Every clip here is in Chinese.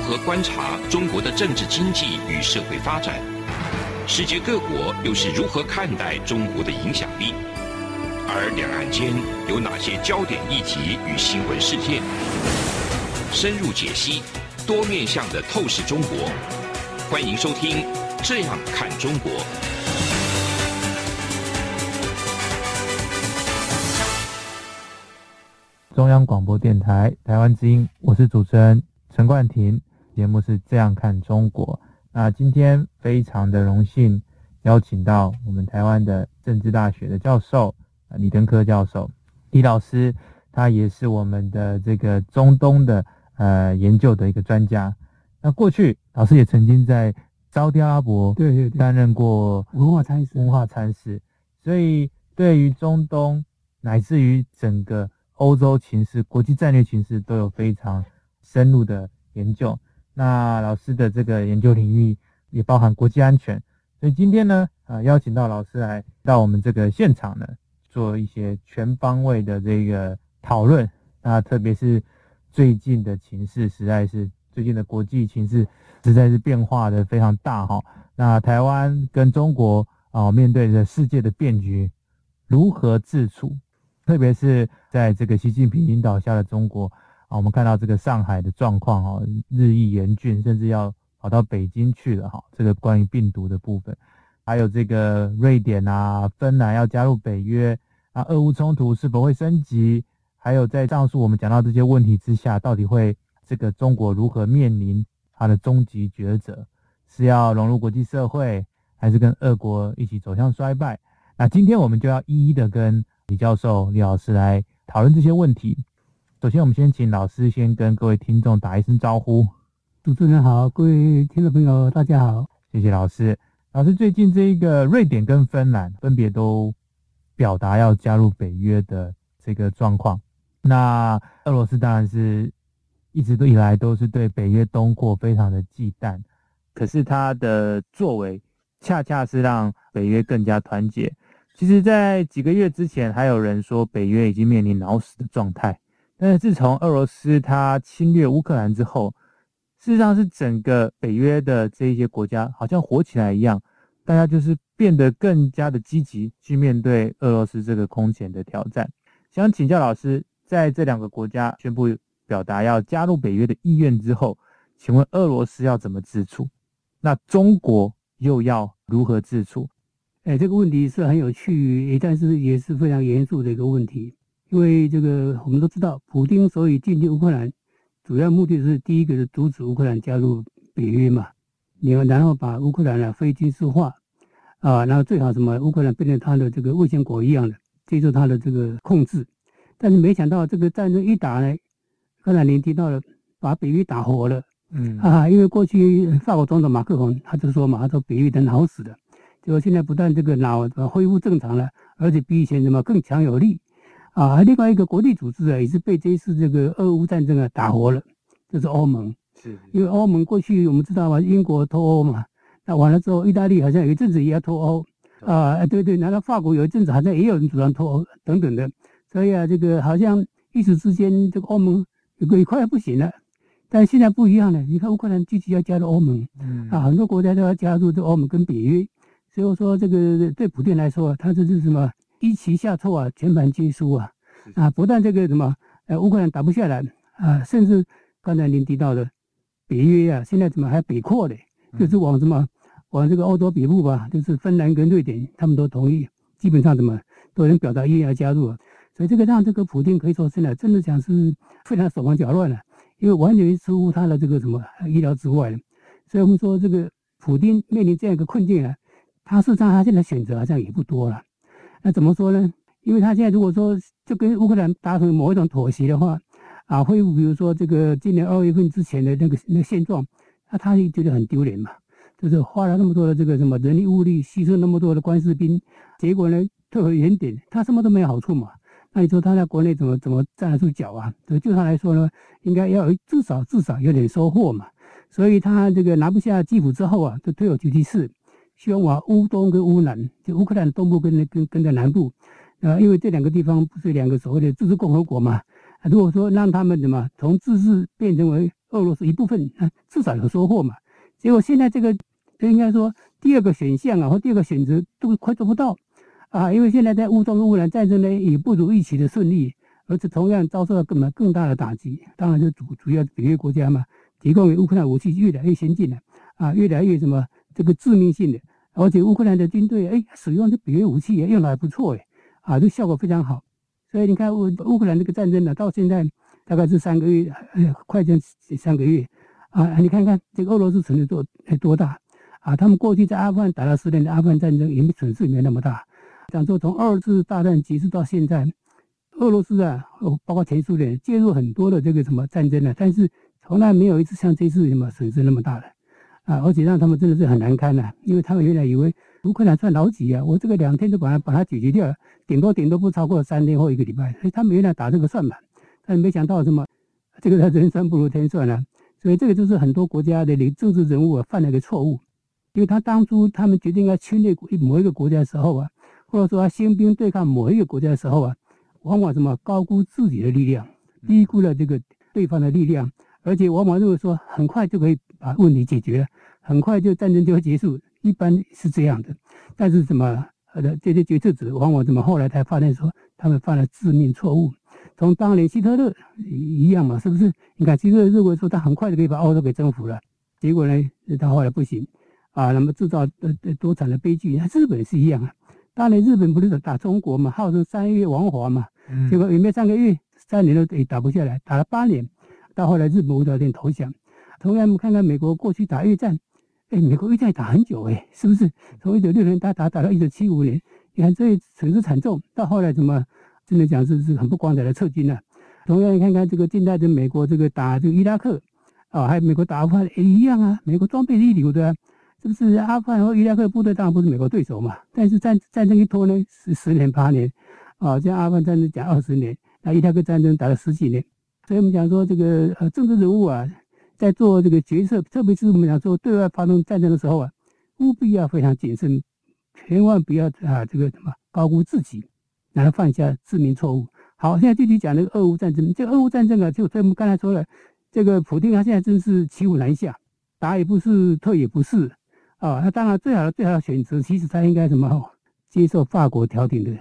如何观察中国的政治经济与社会发展？世界各国又是如何看待中国的影响力？而两岸间有哪些焦点议题与新闻事件？深入解析，多面向的透视中国。欢迎收听《这样看中国》。中央广播电台台湾之音，我是主持人陈冠廷，节目是这样看中国。那今天非常的荣幸邀请到我们台湾的政治大学的教授。李登科教授，李老师，他也是我们的这个中东的呃研究的一个专家。那过去老师也曾经在沙特阿拉伯对对担任过文化参事，文化参事。所以对于中东乃至于整个欧洲情势、国际战略情势都有非常深入的研究。那老师的这个研究领域也包含国际安全。所以今天呢，呃，邀请到老师来到我们这个现场呢。做一些全方位的这个讨论，那特别是最近的情势，实在是最近的国际情势实在是变化的非常大哈。那台湾跟中国啊，面对着世界的变局，如何自处？特别是在这个习近平领导下的中国啊，我们看到这个上海的状况哈，日益严峻，甚至要跑到北京去了哈。这个关于病毒的部分。还有这个瑞典啊、芬兰要加入北约啊，俄乌冲突是否会升级？还有在上述我们讲到这些问题之下，到底会这个中国如何面临它的终极抉择？是要融入国际社会，还是跟俄国一起走向衰败？那今天我们就要一一的跟李教授、李老师来讨论这些问题。首先，我们先请老师先跟各位听众打一声招呼。主持人好，各位听众朋友大家好，谢谢老师。老师，最近这一个瑞典跟芬兰分别都表达要加入北约的这个状况。那俄罗斯当然是一直都以来都是对北约东扩非常的忌惮，可是他的作为恰恰是让北约更加团结。其实，在几个月之前，还有人说北约已经面临脑死的状态，但是自从俄罗斯它侵略乌克兰之后，事实上是整个北约的这一些国家好像火起来一样，大家就是变得更加的积极去面对俄罗斯这个空前的挑战。想请教老师，在这两个国家宣布表达要加入北约的意愿之后，请问俄罗斯要怎么自处？那中国又要如何自处？哎，这个问题是很有趣，但是也是非常严肃的一个问题，因为这个我们都知道，普京所以进军乌克兰。主要目的是第一个是阻止乌克兰加入北约嘛，你要然后把乌克兰呢非军事化啊，然后最好什么乌克兰变成他的这个卫星国一样的接受他的这个控制，但是没想到这个战争一打呢，刚才您提到了把北约打活了，嗯啊，因为过去法国总统马克龙他就说嘛，他说北约的脑死的，结果现在不但这个脑恢复正常了，而且比以前什么更强有力。啊，另外一个国际组织啊，也是被这一次这个俄乌战争啊打活了，就是欧盟。是，因为欧盟过去我们知道嘛，英国脱欧嘛，那完了之后，意大利好像有一阵子也要脱欧啊，对对，难道法国有一阵子好像也有人主张脱欧等等的，所以啊，这个好像一时之间这个欧盟有个快要不行了，但现在不一样了，你看乌克兰积极要加入欧盟，嗯啊，很多国家都要加入这欧盟跟北约，所以说这个对普丁来说，他这是什么？一棋下错啊，全盘皆输啊！啊，不但这个什么，呃，乌克兰打不下来啊，甚至刚才您提到的北约啊，现在怎么还北扩嘞？就是往什么往这个欧洲北部吧，就是芬兰跟瑞典，他们都同意，基本上怎么都能表达意愿要加入啊。所以这个让这个普京可以说现在真的讲是非常手忙脚乱了，因为完全出乎他的这个什么意料之外了。所以我们说这个普京面临这样一个困境啊，他事实上他现在选择好像也不多了。那怎么说呢？因为他现在如果说就跟乌克兰达成某一种妥协的话，啊，恢复比如说这个今年二月份之前的那个那个现状，那他也觉得很丢脸嘛。就是花了那么多的这个什么人力物力，牺牲那么多的官士兵，结果呢退回原点，他什么都没有好处嘛。那你说他在国内怎么怎么站得住脚啊？对，就他来说呢，应该要有至少至少有点收获嘛。所以他这个拿不下基辅之后啊，就退而求其次。希望往乌东跟乌南，就乌克兰东部跟那跟跟在南部，呃，因为这两个地方不是两个所谓的自治共和国嘛，啊如果说让他们怎么从自治变成为俄罗斯一部分，啊至少有收获嘛。结果现在这个，应该说第二个选项啊，或第二个选择都快做不到啊，因为现在在乌中乌克兰战争呢，也不如预期的顺利，而且同样遭受了更更大的打击。当然，就主主要北约国家嘛，提供给乌克兰武器越来越先进了啊，越来越什么这个致命性的，而且乌克兰的军队哎，使用这北约武器也用的还不错哎，啊，这效果非常好。所以你看乌乌克兰这个战争呢，到现在大概是三个月，哎，快将三个月。啊，你看看这个俄罗斯损失多多大啊！他们过去在阿富汗打了十年的阿富汗战争，也没损失也没那么大。讲说从二次大战结束到现在，俄罗斯啊，包括前苏联介入很多的这个什么战争呢，但是从来没有一次像这次什么损失那么大的啊！而且让他们真的是很难堪呐，因为他们原来以为乌克兰算老几啊，我这个两天就把它把它解决掉，顶多顶多不超过三天或一个礼拜，所以他们原来打这个算盘，但没想到什么这个人算不如天算啊。所以这个就是很多国家的领政治人物啊犯了一个错误，因为他当初他们决定要侵略某一个国家的时候啊，或者说他兴兵对抗某一个国家的时候啊，往往什么高估自己的力量，低估了这个对方的力量，而且往往认为说很快就可以把问题解决了，很快就战争就会结束，一般是这样的。但是什么呃这些决策者往往怎么后来才发现说他们犯了致命错误。从当年希特勒一样嘛，是不是？你看希特勒认为说他很快就可以把欧洲给征服了，结果呢，他后来不行啊，那么制造呃多惨的悲剧。那日本是一样啊，当年日本不是打中国嘛，号称三月王华嘛，结果也没三个月，三年都也打不下来，打了八年，到后来日本无条件投降。同样，我们看看美国过去打越战，哎，美国越战打很久哎，是不是？从一九六零年打打打到一九七五年，你看这损失惨重，到后来怎么？真的讲是是很不光彩的撤军了。同样，你看看这个近代的美国这个打这个伊拉克，啊，还有美国打阿富汗也一样啊。美国装备是一流的，啊，是不是？阿富汗和伊拉克的部队当然不是美国对手嘛。但是战战争一拖呢，十十年八年，啊，像阿富汗战争讲二十年，那伊拉克战争打了十几年。所以我们讲说这个呃政治人物啊，在做这个决策，特别是我们讲做对外发动战争的时候啊，务必要非常谨慎，千万不要啊这个什么高估自己。然后犯下致命错误。好，现在具体讲那个俄乌战争。这个俄乌战争啊，就所以我们刚才说了，这个普丁他现在真是骑虎难下，打也不是，退也不是啊。那当然最好的最好的选择，其实他应该什么接受法国调停的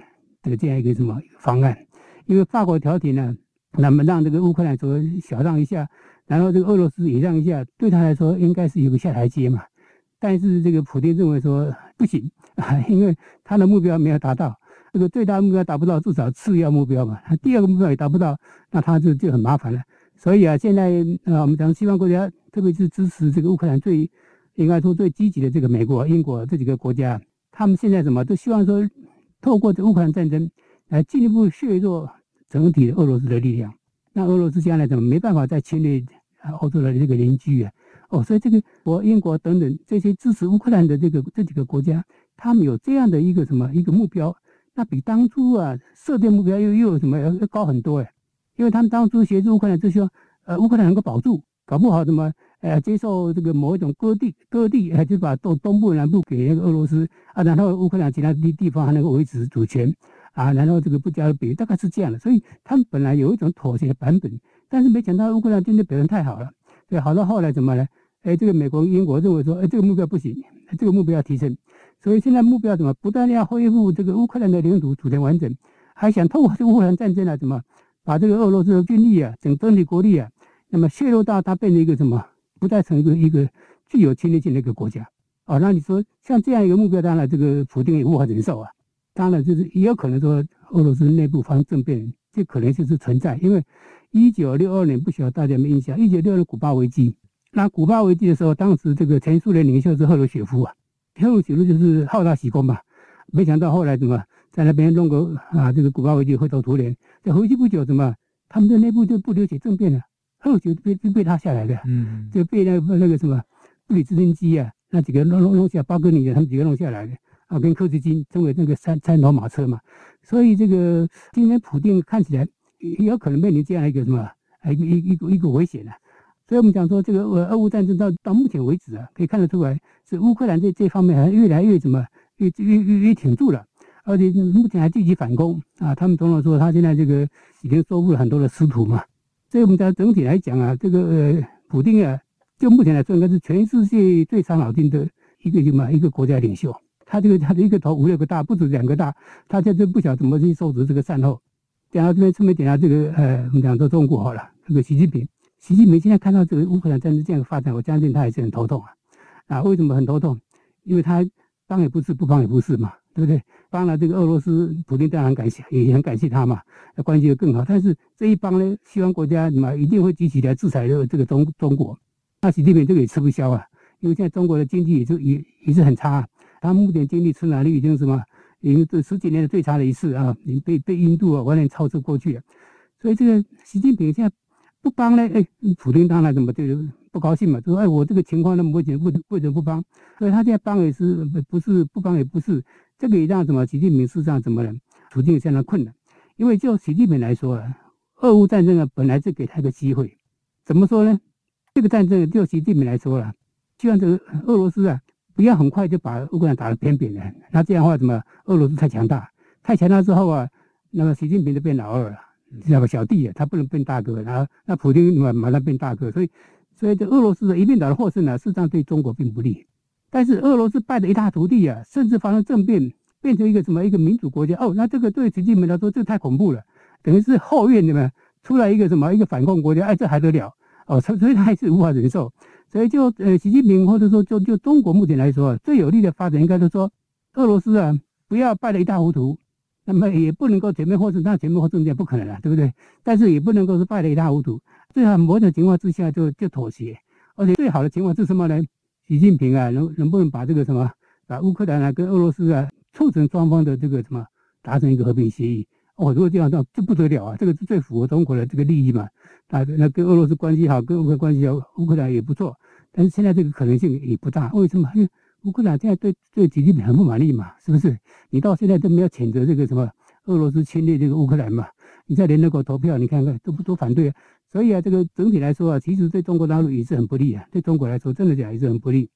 这个这样一个什么方案，因为法国调停呢，那么让这个乌克兰说小让一下，然后这个俄罗斯也让一下，对他来说应该是有个下台阶嘛。但是这个普京认为说不行啊，因为他的目标没有达到。这个最大目标达不到，至少次要目标嘛。第二个目标也达不到，那他就就很麻烦了。所以啊，现在啊，我们讲西方国家，特别是支持这个乌克兰最应该说最积极的这个美国、英国这几个国家，他们现在什么都希望说，透过这乌克兰战争来进一步削弱整体的俄罗斯的力量。那俄罗斯将来怎么没办法再侵略啊欧洲的这个邻居啊？哦，所以这个国英国等等这些支持乌克兰的这个这几个国家，他们有这样的一个什么一个目标。那比当初啊设定目标又又有什么要要高很多哎，因为他们当初协助乌克兰，就说呃乌克兰能够保住，搞不好什么呃接受这个某一种割地割地，哎就把东东部南部给那个俄罗斯啊，然后乌克兰其他地地方还能够维持主权啊，然后这个不加北约，大概是这样的。所以他们本来有一种妥协版本，但是没想到乌克兰真的表现太好了，所以，好到后来怎么呢？哎，这个美国英国认为说，哎这个目标不行，这个目标要提升。所以现在目标怎么不但要恢复这个乌克兰的领土主权完整，还想透过这个乌克兰战争啊，怎么把这个俄罗斯的军力啊，整整体国力啊，那么削弱到它变成一个什么，不再成一个一个具有侵略性的一个国家啊？那你说像这样一个目标，当然这个普京也无法忍受啊。当然就是也有可能说俄罗斯内部发生政变，这可能性是存在。因为一九六二年不晓得大家有没有印象，一九六二年古巴危机，那古巴危机的时候，当时这个前苏联领袖是赫鲁雪夫啊。赫鲁雪夫就是好大喜功嘛，没想到后来怎么在那边弄个啊，这个古巴危机灰头土脸。这回去不久，怎么他们的内部就不流血政变了？赫鲁雪夫被被他下来的，嗯，就被那个那个什么布里兹登基啊，那几个弄弄弄下巴格尼的，他们几个弄下来的啊，跟柯斯金成为那个三三头马车嘛。所以这个今天普定看起来也有可能面临这样一个什么一个一个一个危险啊。所以我们讲说，这个俄俄乌战争到到目前为止啊，可以看得出来，是乌克兰这这方面还越来越怎么越越越越挺住了，而且目前还积极反攻啊。他们总统说，他现在这个已经收复了很多的失土嘛。所以我们讲整体来讲啊，这个呃普丁啊，就目前来说，应该是全世界最伤脑筋的一个什么一个国家领袖。他这个他的一个头五六个大，不止两个大，他现在不晓得怎么去收拾这个善后。讲到这边，顺便点下这个呃，我们讲到中国好了，这个习近平，习近平现在看到这个乌克兰战争这样发展，我相信他也是很头痛啊。啊，为什么很头痛？因为他帮也不是，不帮也不是嘛，对不对？帮了这个俄罗斯，普京当然感谢，也很感谢他嘛，那关系就更好。但是这一帮呢，西方国家嘛一定会集体来制裁这个这个中中国。那习近平这个也吃不消啊，因为现在中国的经济也就也也是很差，他目前经济成长率已经什么，已经这十几年的最差的一次啊，已经被被印度啊完全超车过去了。所以这个习近平现在不帮呢，哎，普京当然怎么就不高兴嘛，就说哎，我这个情况那么危险，为为什么不帮？所以他现在帮也是不是不帮也不是。这个也让什么？习近平事实上怎么呢？处境相当困难，因为就习近平来说啊，俄乌战争啊，本来是给他一个机会。怎么说呢？这个战争就习近平来说了，希望这个俄罗斯啊，不要很快就把乌克兰打得扁扁的。那这样的话，怎么？俄罗斯太强大，太强大之后啊，那么习近平就变老二了，知道吧小弟啊，他不能变大哥。然后那普京马马上变大哥，所以所以这俄罗斯的一面倒的获胜呢，事实上对中国并不利。但是俄罗斯败得一塌涂地啊，甚至发生政变，变成一个什么一个民主国家哦，那这个对习近平来说，这个太恐怖了，等于是后院里面出来一个什么一个反共国家，哎，这还得了哦，所所以他还是无法忍受，所以就呃，习近平或者说就就中国目前来说，最有利的发展应该是说，俄罗斯啊不要败得一塌糊涂，那么也不能够全面获胜，那全面获胜也不可能了，对不对？但是也不能够是败得一塌糊涂，最好某种情况之下就就妥协，而且最好的情况是什么呢？习近平啊，能能不能把这个什么，把乌克兰啊跟俄罗斯啊促成双方的这个什么达成一个和平协议？哦，如果这样那这不得了啊！这个是最符合中国的这个利益嘛？啊，那跟俄罗斯关系好，跟乌克兰关系好，乌克兰也不错。但是现在这个可能性也不大，为什么？因为乌克兰现在对对习近平很不满意嘛，是不是？你到现在都没有谴责这个什么俄罗斯侵略这个乌克兰嘛？你在联合国投票，你看看都不都反对啊？所以啊，这个整体来说啊，其实对中国大陆也是很不利啊。对中国来说，真的讲也是很不利。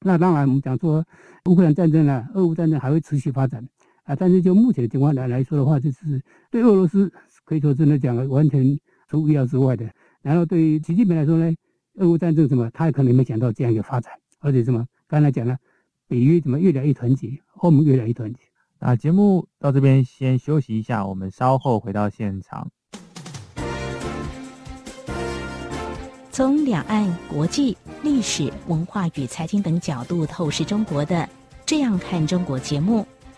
那当然，我们讲说乌克兰战争呢，俄乌战争还会持续发展啊。但是就目前的情况来来说的话，就是对俄罗斯可以说真的讲完全出意料之外的。然后对于习近平来说呢，俄乌战争什么，他也可能没想到这样一个发展，而且什么刚才讲了，北约怎么越来越团结，欧盟越来越团结。啊节目到这边先休息一下，我们稍后回到现场。从两岸、国际、历史文化与财经等角度透视中国的《这样看中国》节目，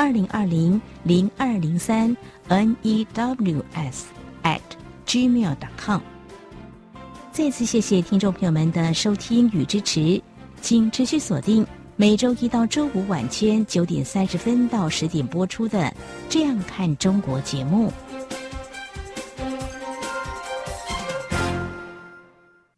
二零二零零二零三 n e w s at gmail.com。再次谢谢听众朋友们的收听与支持，请持续锁定每周一到周五晚间九点三十分到十点播出的《这样看中国》节目。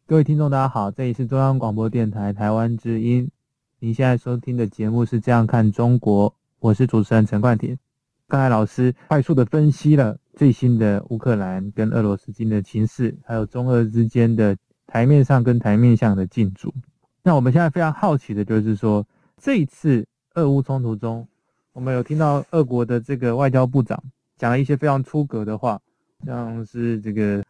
各位听众，大家好，这里是中央广播电台台湾之音。您现在收听的节目是《这样看中国》，我是主持人陈冠廷。刚才老师快速的分析了最新的乌克兰跟俄罗斯间的情势，还有中俄之间的台面上跟台面下的竞逐。那我们现在非常好奇的就是说，这一次俄乌冲突中，我们有听到俄国的这个外交部长讲了一些非常出格的话，像是这个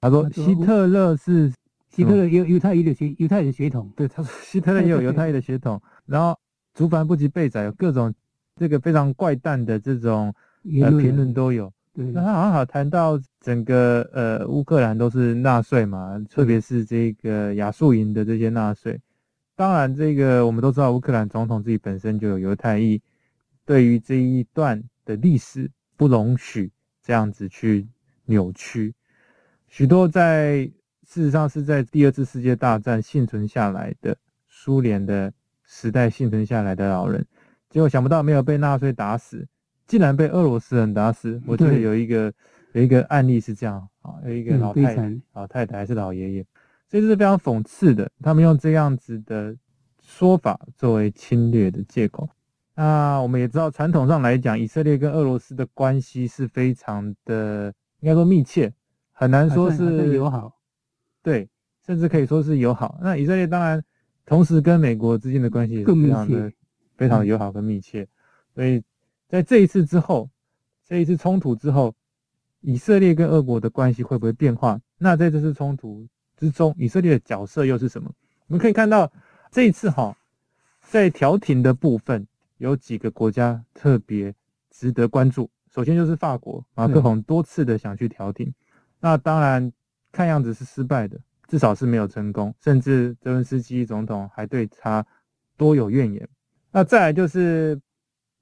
他说希特勒是。希特勒有犹太裔的血，犹太人血统。对，他说希特勒也有犹太裔的血统。然后，族繁不及备宰，有各种这个非常怪诞的这种呃评论都有。对，那他好像好谈到整个呃乌克兰都是纳粹嘛，特别是这个亚速营的这些纳粹。当然，这个我们都知道，乌克兰总统自己本身就有犹太裔，对于这一段的历史不容许这样子去扭曲，许多在。事实上是在第二次世界大战幸存下来的苏联的时代幸存下来的老人，结果想不到没有被纳粹打死，竟然被俄罗斯人打死。我记得有一个有一个案例是这样啊，有一个老太太、老太太还是老爷爷，所以这是非常讽刺的。他们用这样子的说法作为侵略的借口。那我们也知道，传统上来讲，以色列跟俄罗斯的关系是非常的，应该说密切，很难说是友好。对，甚至可以说是友好。那以色列当然同时跟美国之间的关系也是非常的、非常的友好跟密切。所以在这一次之后，这一次冲突之后，以色列跟俄国的关系会不会变化？那在这次冲突之中，以色列的角色又是什么？我们可以看到这一次哈，在调停的部分。有几个国家特别值得关注。首先就是法国，马克宏多次的想去调停，那当然看样子是失败的，至少是没有成功，甚至泽文斯基总统还对他多有怨言。那再来就是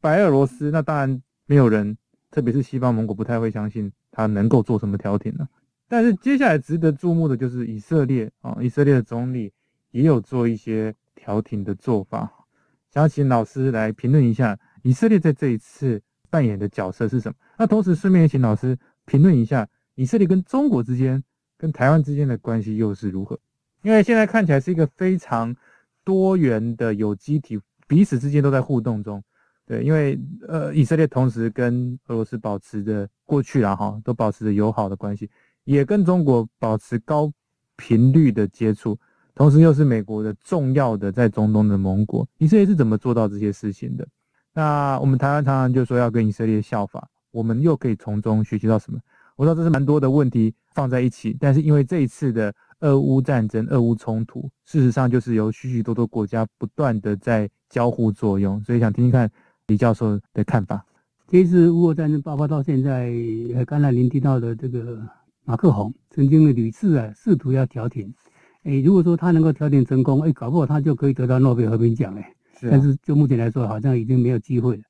白俄罗斯，那当然没有人，特别是西方盟国不太会相信他能够做什么调停了。但是接下来值得注目的就是以色列啊，以色列的总理也有做一些调停的做法。想请老师来评论一下以色列在这一次扮演的角色是什么？那同时顺便也请老师评论一下以色列跟中国之间、跟台湾之间的关系又是如何？因为现在看起来是一个非常多元的有机体，彼此之间都在互动中。对，因为呃，以色列同时跟俄罗斯保持着过去啦哈，都保持着友好的关系，也跟中国保持高频率的接触。同时又是美国的重要的在中东的盟国，以色列是怎么做到这些事情的？那我们台湾常常就说要跟以色列效法，我们又可以从中学习到什么？我知道这是蛮多的问题放在一起，但是因为这一次的俄乌战争、俄乌冲突，事实上就是由许许多多国家不断的在交互作用，所以想听听看李教授的看法。这次乌俄战争爆发到现在，刚才您提到的这个马克宏曾经的屡次啊试图要调停。诶，如果说他能够调停成功，诶，搞不好他就可以得到诺贝尔和平奖诶。是啊。但是就目前来说，好像已经没有机会了。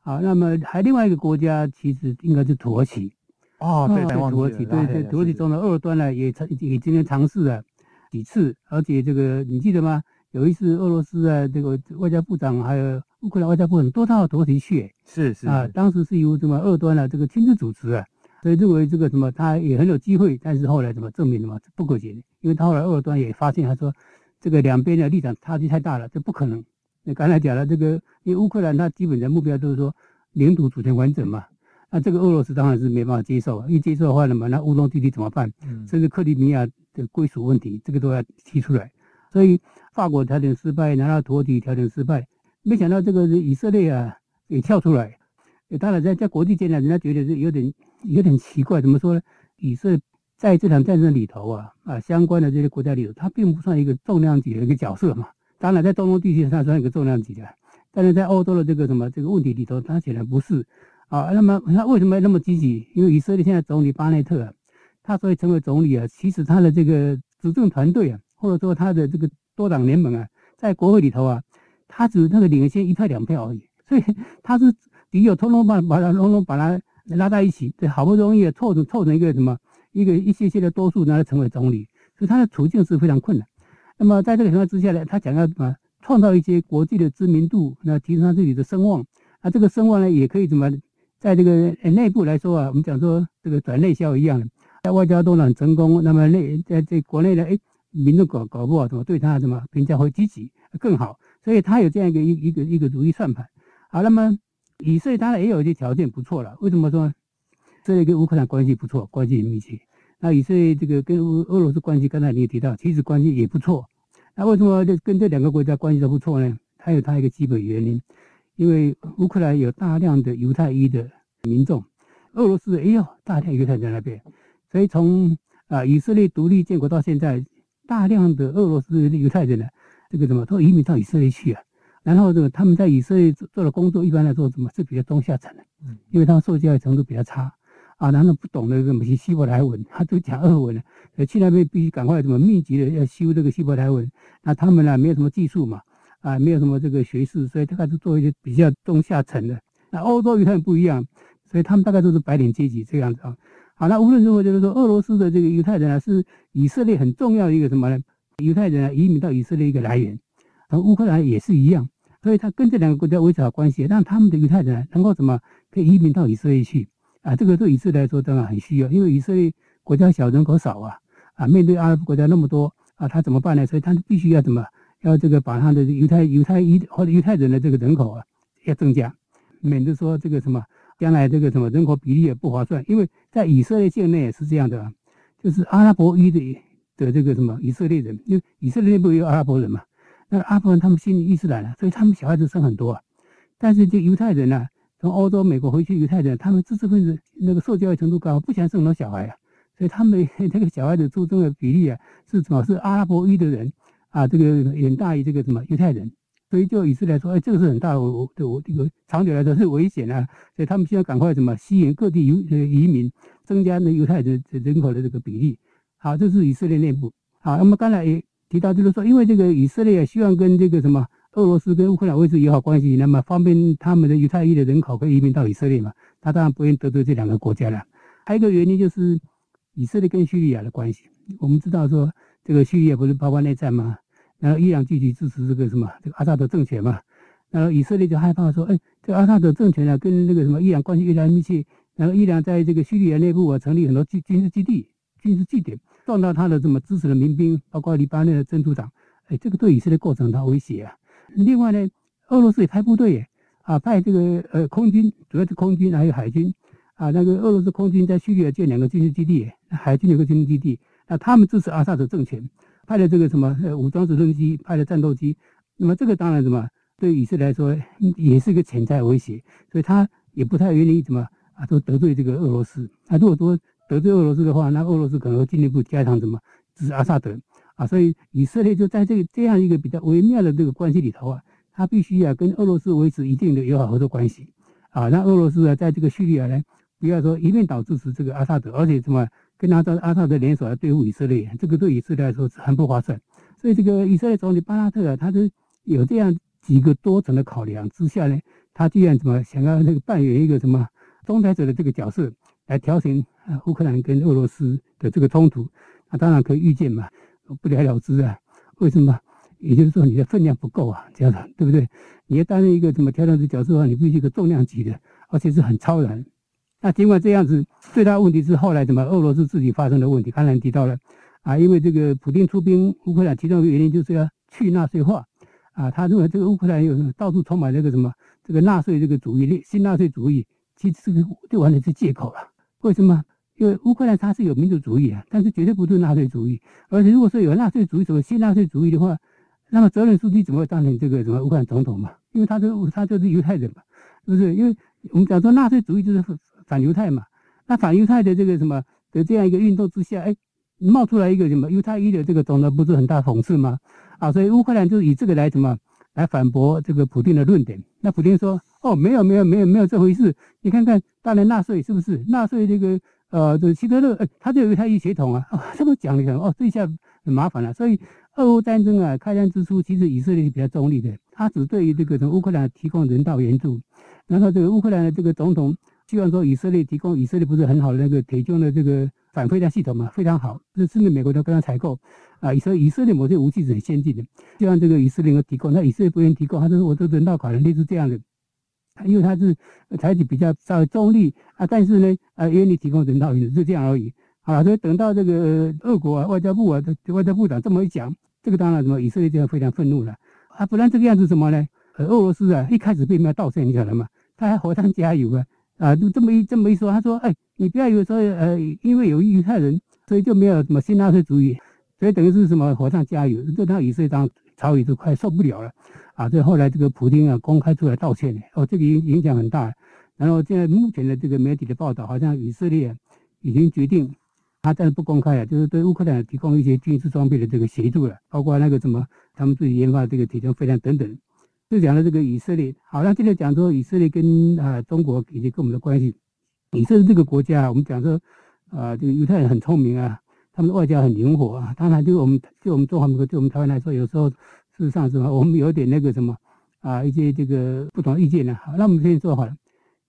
好，那么还另外一个国家，其实应该是土耳其。哦，对，土耳其，对对，土耳其中的二端呢，也尝也今天尝试了几次，而且这个你记得吗？有一次俄罗斯啊，这个外交部长还有乌克兰外交部长都到土耳其去。是是啊，当时是由什么二端呢，这个亲自主持啊。所以认为这个什么，他也很有机会，但是后来怎么证明的嘛，不可行。因为他后来二端也发现，他说这个两边的立场差距太大了，这不可能。那刚才讲了这个，因为乌克兰他基本的目标都是说领土主权完整嘛，那这个俄罗斯当然是没办法接受啊，一接受的话呢嘛，那乌东地区怎么办？甚至克里米亚的归属问题，这个都要提出来。所以法国调整失败，然后土耳其调整失败，没想到这个以色列啊也跳出来。当然在在国际间呢，人家觉得是有点。有点奇怪，怎么说呢？以色列在这场战争里头啊啊，相关的这些国家里头，它并不算一个重量级的一个角色嘛。当然，在中东地区它算一个重量级的，但是在欧洲的这个什么这个问题里头，它显然不是啊。那么他为什么那么积极？因为以色列现在总理巴内特啊，他所以成为总理啊，其实他的这个执政团队啊，或者说他的这个多党联盟啊，在国会里头啊，他只那个领先一票两票而已，所以他是敌友通通把把他通通把他。拉在一起，这好不容易凑成凑成一个什么一个一些些的多数，让他成为总理，所以他的处境是非常困难。那么在这个情况之下呢，他想要什么创造一些国际的知名度，那提升他自己的声望。那这个声望呢，也可以怎么在这个内部来说啊，我们讲说这个转内销一样的，在外交都很成功。那么内在这国内呢，哎，民众搞搞不好怎么对他怎么评价会积极更好，所以他有这样一个一一个一个如意算盘。好，那么。以色列当然也有一些条件不错了，为什么说？这列跟乌克兰关系不错，关系很密切。那以色列这个跟俄俄罗斯关系，刚才你也提到，其实关系也不错。那为什么这跟这两个国家关系都不错呢？它有它一个基本原因，因为乌克兰有大量的犹太裔的民众，俄罗斯也有大量犹太人在那边，所以从啊以色列独立建国到现在，大量的俄罗斯的犹太人呢，这个什么都移民到以色列去啊。然后这个他们在以色列做做的工作，一般来说怎么是比较中下层的，嗯，因为他们受教育程度比较差，啊，然后不懂得什么希希伯来文，他都讲俄文，所以去那边必须赶快怎么密集的要修这个希伯来文。那他们呢，没有什么技术嘛，啊，没有什么这个学识，所以大概是做一些比较中下层的。那欧洲与他们不一样，所以他们大概都是白领阶级这样子啊。好，那无论如何，就是说俄罗斯的这个犹太人啊，是以色列很重要的一个什么呢？犹太人啊，移民到以色列一个来源，而乌克兰也是一样。所以他跟这两个国家维持好关系，让他们的犹太人能够怎么可以移民到以色列去啊？这个对以色列来说当然很需要，因为以色列国家小，人口少啊，啊，面对阿拉伯国家那么多啊，他怎么办呢？所以他必须要怎么要这个把他的犹太犹太裔或者犹太人的这个人口啊要增加，免得说这个什么将来这个什么人口比例也不划算，因为在以色列境内也是这样的，就是阿拉伯裔的的这个什么以色列人，因为以色列内部有阿拉伯人嘛，那阿拉伯人他们信伊斯兰了，所以他们小孩子生很多啊，但是就犹太人呢、从欧洲、美国回去犹太人，他们知识分子那个受教育程度高，不想生很多小孩啊，所以他们 这个小孩子出生的比例啊，是主要？是阿拉伯裔的人啊，这个远大于这个什么犹太人，所以就以色列来说，哎，这个是很大的，我对我这个长久来说是危险啊，所以他们需要赶快什么吸引各地犹移民，增加那犹太人人口的这个比例。好，这是以色列内部。好，那么刚才也提到，就是说，因为这个以色列希望跟这个什么。俄罗斯跟乌克兰维持友好关系，那么方便他们的犹太裔的人口可以移民到以色列嘛？他当然不愿意得罪这两个国家了。还有一个原因就是以色列跟叙利亚的关系。我们知道说，这个叙利亚不是爆发内战吗？然后伊朗积极支持这个什么这个阿萨德政权嘛？然后以色列就害怕说，哎，这阿萨德政权啊，跟那个什么伊朗关系越来越密切。然后伊朗在这个叙利亚内部啊，成立很多军军事基地、军事据点，壮大他的这么支持的民兵，包括黎巴嫩的真主党。哎，这个对以色列构成很大威胁啊。另外呢，俄罗斯也派部队，啊，派这个呃空军，主要是空军还有海军，啊，那个俄罗斯空军在叙利亚建两个军事基地，海军有个军事基地，那他们支持阿萨德政权，派了这个什么呃武装直升机，派了战斗机，那么这个当然什么对以色列来说也是一个潜在威胁，所以他也不太愿意怎么啊都得罪这个俄罗斯，啊，如果说得罪俄罗斯的话，那俄罗斯可能会进一步加强什么支持阿萨德。啊，所以以色列就在这个这样一个比较微妙的这个关系里头啊，他必须要跟俄罗斯维持一定的友好合作关系啊，让俄罗斯啊在这个叙利亚呢，不要说一面倒支持这个阿萨德，而且什么跟阿扎阿萨德联手来对付以色列，这个对以色列来说是很不划算。所以这个以色列总理巴拉特啊，他是有这样几个多层的考量之下呢，他既然怎么想要那个扮演一个什么仲裁者的这个角色来调停乌克兰跟俄罗斯的这个冲突，那当然可以预见嘛。不了了之啊？为什么？也就是说你的分量不够啊，这样的对不对？你要担任一个什么调整的角色的话，你必须一个重量级的，而且是很超然。那尽管这样子，最大问题是后来怎么俄罗斯自己发生的问题。刚才提到了啊，因为这个普京出兵乌克兰，其中一个原因就是要去纳粹化啊。他认为这个乌克兰有到处充满这个什么这个纳粹这个主义，新纳粹主义，其实这个就完全是借口了。为什么？因为乌克兰它是有民族主义啊，但是绝对不是纳粹主义。而且如果说有纳粹主义，什么新纳粹主义的话，那么泽连斯基怎么会当成这个什么乌克兰总统嘛？因为他是他就是犹太人嘛，是不是？因为我们讲说纳粹主义就是反犹太嘛。那反犹太的这个什么的这样一个运动之下，哎，冒出来一个什么犹太裔的这个总统，不是很大讽刺吗？啊，所以乌克兰就以这个来什么来反驳这个普丁的论点。那普丁说：“哦，没有没有没有没有这回事，你看看当年纳粹是不是纳粹这个。”呃，这希特勒，呃，他就有犹一血统啊，这么讲一讲，哦，这下很麻烦了。所以，俄乌战争啊，开战之初，其实以色列是比较中立的，他只对于这个从乌克兰提供人道援助。然后，这个乌克兰的这个总统希望说，以色列提供以色列不是很好的那个铁军的这个反飞弹系统嘛，非常好，甚至美国都跟他采购啊。以色以色列某些武器是很先进的，希望这个以色列能够提供，那以色列不愿意提供，他说我这人道考量类似这样的。因为他是采取比较稍微中立啊，但是呢，啊，愿意提供人道援助，就这样而已。好，所以等到这个俄国啊，外交部啊，外交部长这么一讲，这个当然什么以色列就非常愤怒了啊，不然这个样子什么呢？呃，俄罗斯啊，一开始并没有道歉，你晓得吗？他还火上加油啊，啊，就这么一这么一说，他说，哎，你不要以为说，呃，因为有犹太人，所以就没有什么新纳粹主义，所以等于是什么火上加油，这让以色列当朝野都快受不了了。啊，这后来这个普京啊公开出来道歉，哦，这个影影响很大。然后现在目前的这个媒体的报道，好像以色列已经决定，他暂时不公开啊，就是对乌克兰提供一些军事装备的这个协助了，包括那个什么他们自己研发的这个铁穹飞弹等等。就讲了这个以色列，好像今天讲说以色列跟啊中国以及跟我们的关系，以色列这个国家，我们讲说啊这个犹太人很聪明啊，他们的外交很灵活啊，当然就我们就我们中华民国对我们台湾来说，有时候。事实上是吧？我们有点那个什么啊，一些这个不同意见呢。好，那我们先说好了。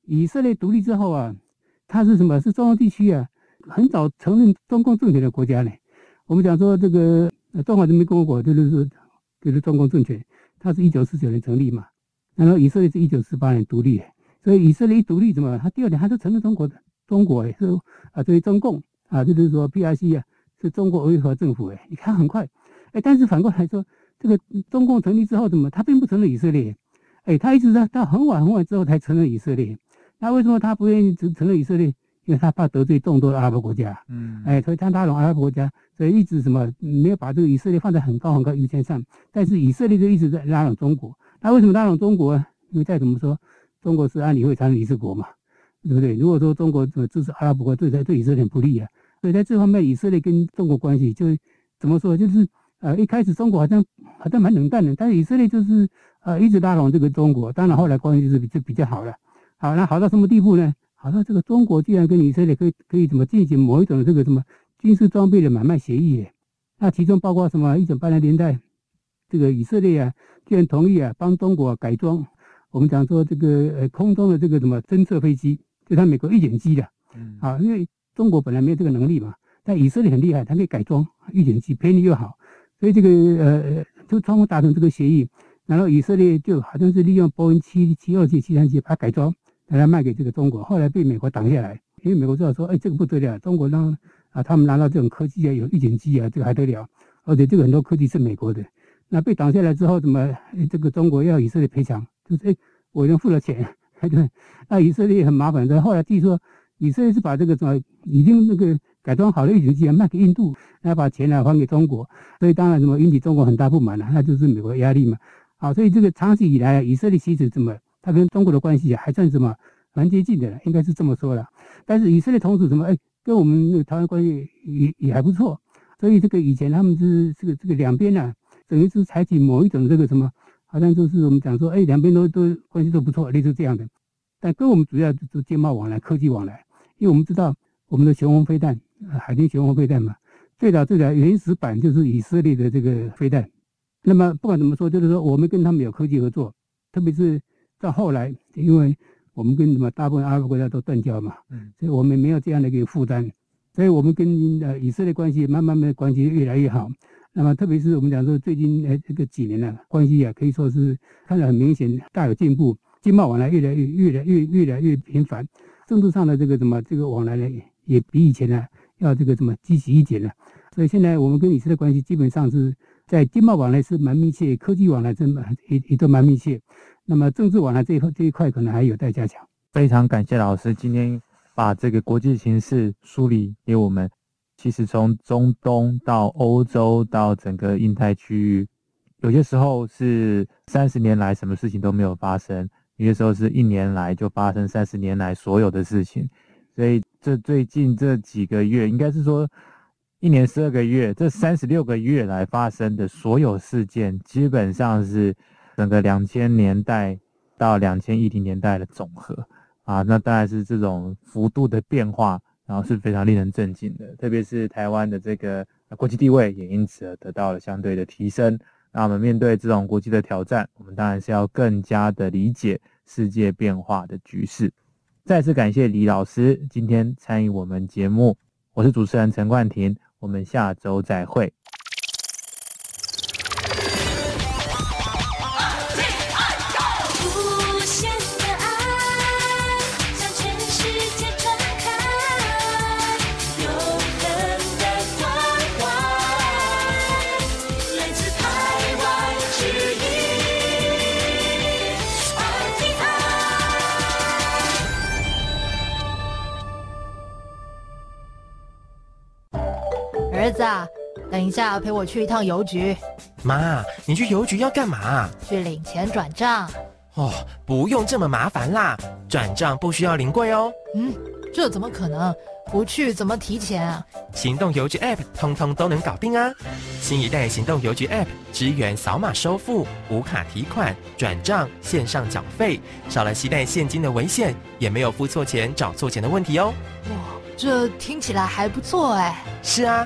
以色列独立之后啊，它是什么？是中欧地区啊，很早承认中共政权的国家呢。我们讲说这个中华人民共和国就是就是中共政权，它是一九四九年成立嘛。然后以色列是一九四八年独立，所以以色列一独立，怎么？它第二年它就承认中国的中国也是啊，对中共啊，就是说 PRC 啊，是中国维和政府哎。你看很快哎，但是反过来说。这个中共成立之后，怎么他并不承认以色列？哎，他一直到到很晚很晚之后才承认以色列。那为什么他不愿意承承认以色列？因为他怕得罪众多的阿拉伯国家。嗯，哎，所以他拉拢阿拉伯国家，所以一直什么没有把这个以色列放在很高很高优先上。但是以色列就一直在拉拢中国。那为什么拉拢中国？因为再怎么说，中国是安理会常任理事国嘛，对不对？如果说中国支持阿拉伯国，对对以色列不利啊。所以在这方面，以色列跟中国关系就怎么说？就是呃，一开始中国好像好像蛮冷淡的，但是以色列就是呃一直拉拢这个中国。当然后来关系就是比就比较好了。好，那好到什么地步呢？好像这个中国居然跟以色列可以可以怎么进行某一种这个什么军事装备的买卖协议？那其中包括什么？一九八零年代，这个以色列啊，居然同意啊帮中国改装我们讲说这个呃空中的这个什么侦测飞机，就他美国预警机的，嗯，啊，因为中国本来没有这个能力嘛，但以色列很厉害，它可以改装预警机，便宜又好，所以这个呃就双方达成这个协议，然后以色列就好像是利用波音七七二七七三七把它改装。把它卖给这个中国，后来被美国挡下来，因为美国知道说，哎，这个不得了，中国让啊，他们拿到这种科技啊，有预警机啊，这个还得了，而且这个很多科技是美国的，那被挡下来之后，怎么这个中国要以色列赔偿？就是哎，我已经付了钱，对，那以色列很麻烦的。后来据说以色列是把这个什么已经那个改装好的预警机啊卖给印度，然后把钱呢还给中国，所以当然什么引起中国很大不满了，那就是美国压力嘛。好，所以这个长期以来，以色列其实怎么？他跟中国的关系还算什么蛮接近的，应该是这么说的。但是以色列同时什么，哎，跟我们那个台湾关系也也还不错。所以这个以前他们是这个这个两边呢，等于是采取某一种这个什么，好像就是我们讲说，哎，两边都都关系都不错，类似这样的。但跟我们主要就是经贸往来、科技往来，因为我们知道我们的雄风飞弹，海军雄风飞弹嘛，最早最早原始版就是以色列的这个飞弹。那么不管怎么说，就是说我们跟他们有科技合作，特别是。到后来，因为我们跟什么大部分阿拉伯国家都断交嘛，嗯，所以我们没有这样的一个负担，所以我们跟呃以色列关系慢慢的关系越来越好。那么特别是我们讲说最近呃这个几年呢，关系啊可以说是看得很明显大有进步，经贸往来越来越越来越越来越频繁，政治上的这个什么这个往来呢也比以前呢要这个什么积极一点了。所以现在我们跟以色列关系基本上是在经贸往来是蛮密切，科技往来真蛮也也都蛮密切。那么政治往来这一块这一块可能还有待加强。非常感谢老师今天把这个国际形势梳理给我们。其实从中东到欧洲到整个印太区域，有些时候是三十年来什么事情都没有发生，有些时候是一年来就发生三十年来所有的事情。所以这最近这几个月，应该是说一年十二个月，这三十六个月来发生的所有事件，基本上是。整个两千年代到两千一零年代的总和啊，那当然是这种幅度的变化，然后是非常令人震惊的。特别是台湾的这个国际地位也因此而得到了相对的提升。那我们面对这种国际的挑战，我们当然是要更加的理解世界变化的局势。再次感谢李老师今天参与我们节目，我是主持人陈冠廷，我们下周再会。下陪我去一趟邮局。妈，你去邮局要干嘛？去领钱转账。哦，不用这么麻烦啦，转账不需要临柜哦。嗯，这怎么可能？不去怎么提钱啊？行动邮局 App 通通都能搞定啊！新一代行动邮局 App 支援扫码收付、无卡提款、转账、线上缴费，少了携带现金的危险，也没有付错钱、找错钱的问题哦。哇，这听起来还不错哎。是啊。